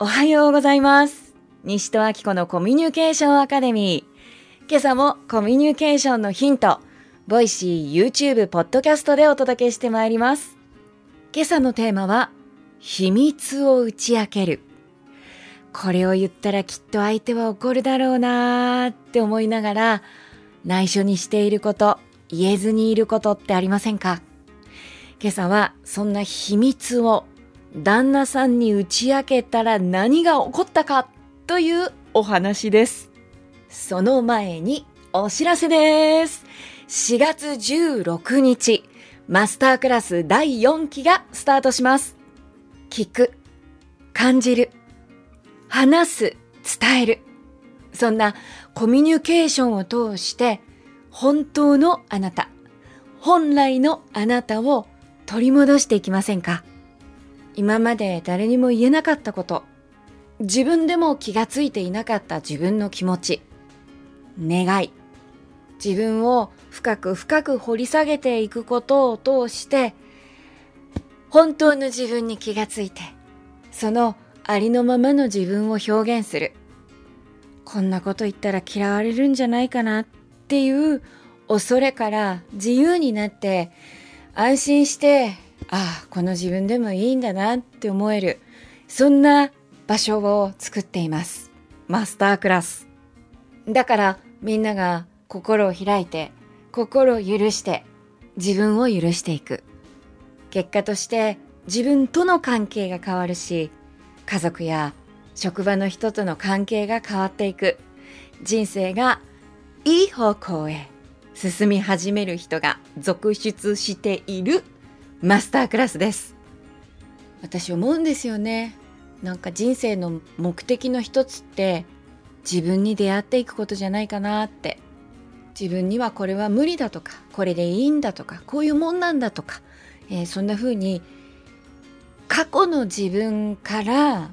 おはようございます。西戸明子のコミュニケーションアカデミー。今朝もコミュニケーションのヒント、 Voicy、YouTube、ポッドキャストでお届けしてまいります。今朝のテーマは、秘密を打ち明ける。これを言ったらきっと相手は怒るだろうなーって思いながら、内緒にしていること、言えずにいることってありませんか？今朝はそんな秘密を旦那さんに打ち明けたら何が起こったかというお話です。その前にお知らせです。4月16日、マスタークラス第4期がスタートします。聞く、感じる、話す、伝える。そんなコミュニケーションを通して本当のあなた、本来のあなたを取り戻していきませんか？今まで誰にも言えなかったこと、自分でも気がついていなかった自分の気持ち、願い、自分を深く深く掘り下げていくことを通して、本当の自分に気がついて、そのありのままの自分を表現する。こんなこと言ったら嫌われるんじゃないかなっていう恐れから自由になって安心してああこの自分でもいいんだなって思えるそんな場所を作っています。マスタークラス。だからみんなが心を開いて心を許して自分を許していく。結果として自分との関係が変わるし家族や職場の人との関係が変わっていく。人生がいい方向へ進み始める人が続出している。マスタークラスです。私思うんですよね。なんか人生の目的の一つって自分に出会っていくことじゃないかなって。自分にはこれは無理だとかこれでいいんだとかこういうもんなんだとか、えーそんな風に過去の自分から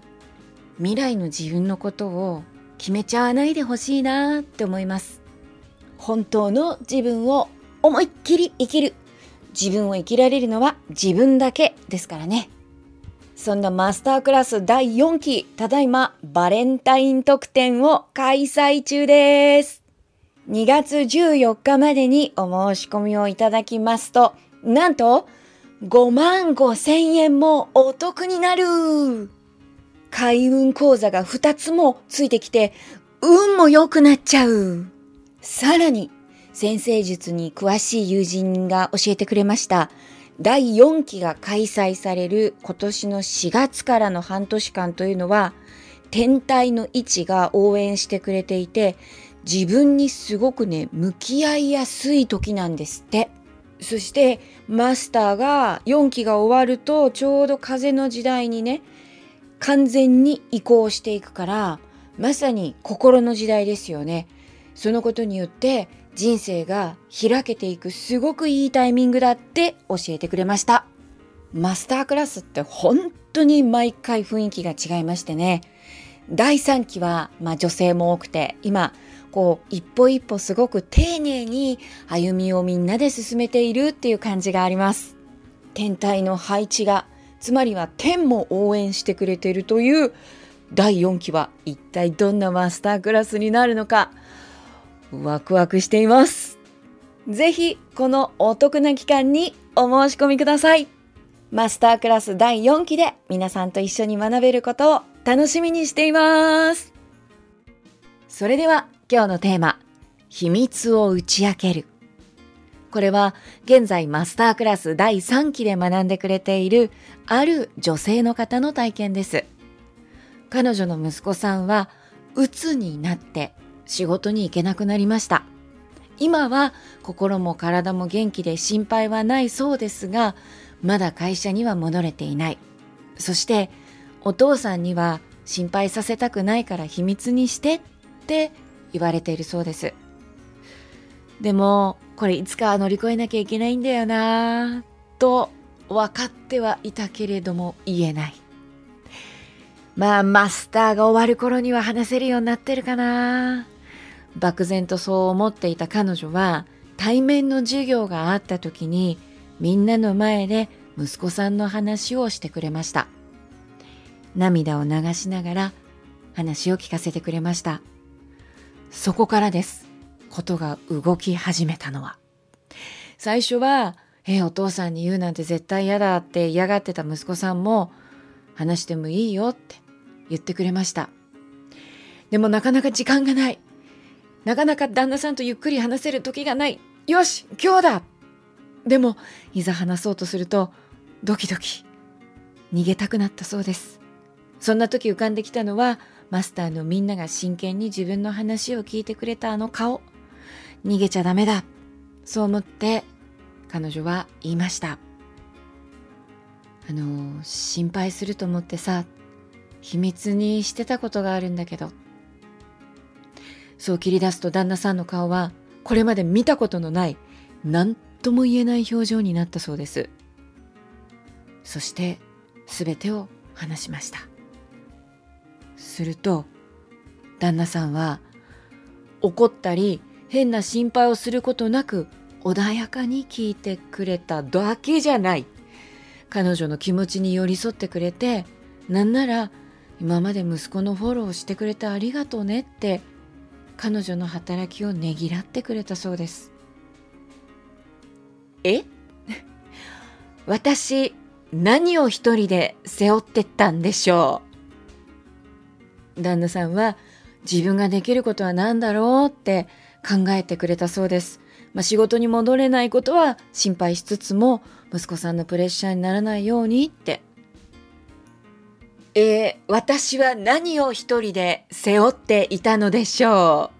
未来の自分のことを決めちゃわないでほしいなって思います。本当の自分を思いっきり生きる。自分を生きられるのは自分だけですからね。そんなマスタークラス第4期ただいまバレンタイン特典を開催中です。2月14日までにお申し込みをいただきますとなんと5万5千円もお得になる。開運講座が2つもついてきて運も良くなっちゃう。さらに先生術に詳しい友人が教えてくれました。第4期が開催される今年の4月からの半年間というのは天体の位置が応援してくれていて自分にすごくね向き合いやすい時なんですって。そしてマスターが4期が終わるとちょうど風の時代にね完全に移行していくからまさに心の時代ですよね。そのことによって人生が開けていくすごくいいタイミングだって教えてくれました。マスタークラスって本当に毎回雰囲気が違いましてね。第3期は、まあ、女性も多くて今こう一歩一歩すごく丁寧に歩みをみんなで進めているっていう感じがあります。天体の配置がつまりは天も応援してくれているという第4期は一体どんなマスタークラスになるのか。ワクワクしています。ぜひこのお得な期間にお申し込みください。マスタークラス第4期で皆さんと一緒に学べることを楽しみにしています。それでは今日のテーマ秘密を打ち明ける。これは現在マスタークラス第3期で学んでくれているある女性の方の体験です。彼女の息子さんは鬱になって仕事に行けなくなりました。今は心も体も元気で心配はないそうですがまだ会社には戻れていない。そしてお父さんには心配させたくないから秘密にしてって言われているそうです。でもこれいつかは乗り越えなきゃいけないんだよなと分かってはいたけれども言えない。まあマスターが終わる頃には話せるようになってるかな。漠然とそう思っていた彼女は対面の授業があった時にみんなの前で息子さんの話をしてくれました。涙を流しながら話を聞かせてくれました。そこからです。ことが動き始めたのは。最初は「えお父さんに言うなんて絶対嫌だ」って嫌がってた息子さんも「話してもいいよ」って言ってくれました。でもなかなか時間がない。なかなか旦那さんとゆっくり話せる時がない。よし今日だ。でもいざ話そうとするとドキドキ。逃げたくなったそうです。そんな時浮かんできたのはマスターのみんなが真剣に自分の話を聞いてくれたあの顔。逃げちゃダメだ。そう思って彼女は言いました。あの心配すると思ってさ秘密にしてたことがあるんだけど。そう切り出すと旦那さんの顔はこれまで見たことのない何とも言えない表情になったそうです。そして全てを話しました。すると旦那さんは怒ったり変な心配をすることなく穏やかに聞いてくれただけじゃない。彼女の気持ちに寄り添ってくれてなんなら今まで息子のフォローしてくれてありがとうねって彼女の働きをねぎらってくれたそうですえ？私何を一人で背負ってったんでしょう？旦那さんは自分ができることは何だろうって考えてくれたそうです。まあ、仕事に戻れないことは心配しつつも息子さんのプレッシャーにならないようにって。えー、私は何を一人で背負っていたのでしょ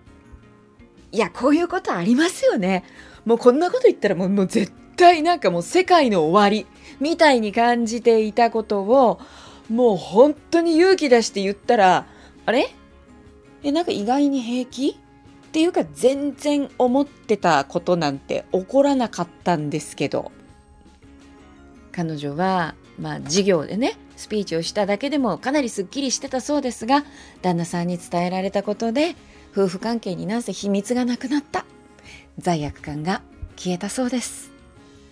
う？いや、こういうことありますよね。もうこんなこと言ったらもうもう絶対なんかもう世界の終わりみたいに感じていたことをもう本当に勇気出して言ったらあれ？えなんか意外に平気？っていうか全然思ってたことなんて起こらなかったんですけど。彼女はまあ授業でねスピーチをしただけでもかなりすっきりしてたそうですが旦那さんに伝えられたことで夫婦関係になんせ秘密がなくなった。罪悪感が消えたそうです。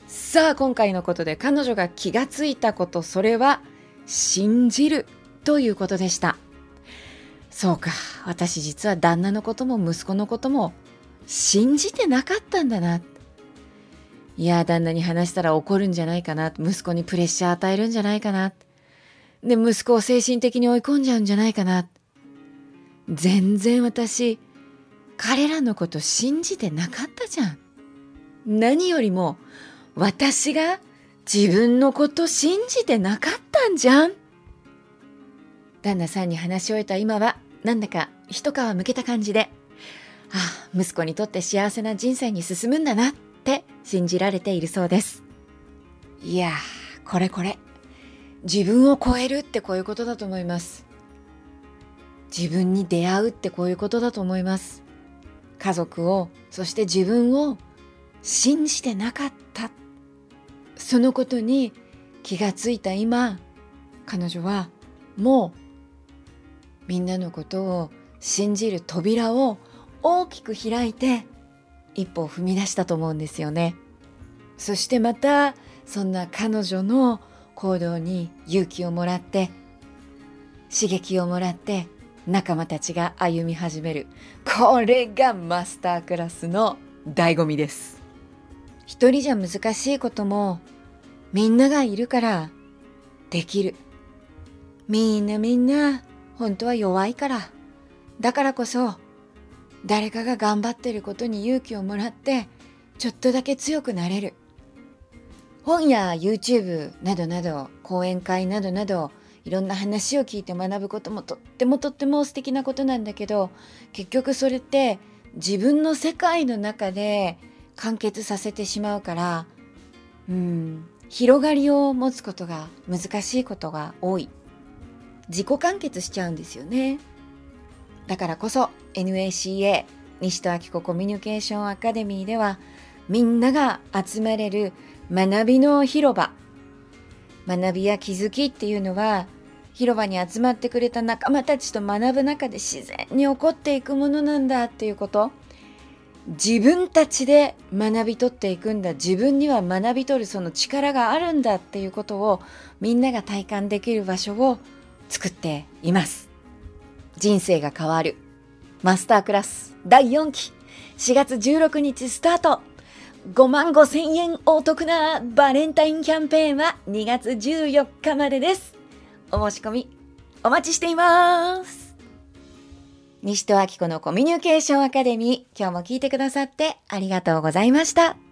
さあ今回のことで彼女が気がついたことそれは信じるということでした。そうか私実は旦那のことも息子のことも信じてなかったんだな。っていや旦那に話したら怒るんじゃないかな息子にプレッシャー与えるんじゃないかなで息子を精神的に追い込んじゃうんじゃないかな全然私彼らのこと信じてなかったじゃん。何よりも私が自分のこと信じてなかったんじゃん。旦那さんに話し終えた今はなんだか一皮むけた感じで、ああ、息子にとって幸せな人生に進むんだなって信じられているそうです。いや、これこれ。自分を超えるってこういうことだと思います。自分に出会うってこういうことだと思います。家族をそして自分を信じてなかったそのことに気がついた今彼女はもうみんなのことを信じる扉を大きく開いて一歩を踏み出したと思うんですよね。そしてまたそんな彼女の行動に勇気をもらって刺激をもらって仲間たちが歩み始める。これがマスタークラスの醍醐味です。一人じゃ難しいこともみんながいるからできる。みんなみんな本当は弱いから。だからこそ誰かが頑張ってることに勇気をもらってちょっとだけ強くなれる。本や YouTube などなど講演会などなどいろんな話を聞いて学ぶこともとってもとっても素敵なことなんだけど結局それって自分の世界の中で完結させてしまうからうん広がりを持つことが難しいことが多い。自己完結しちゃうんですよね。だからこそ NACA 西戸明子コミュニケーションアカデミーではみんなが集まれる学びの広場。学びや気づきっていうのは広場に集まってくれた仲間たちと学ぶ中で自然に起こっていくものなんだっていうこと。自分たちで学び取っていくんだ自分には学び取るその力があるんだっていうことをみんなが体感できる場所を作っています。人生が変わる。マスタークラス第4期4月16日スタート5万5千円お得なバレンタインキャンペーンは2月14日までです。お申し込みお待ちしています。西戸明子のコミュニケーションアカデミー、今日も聞いてくださってありがとうございました。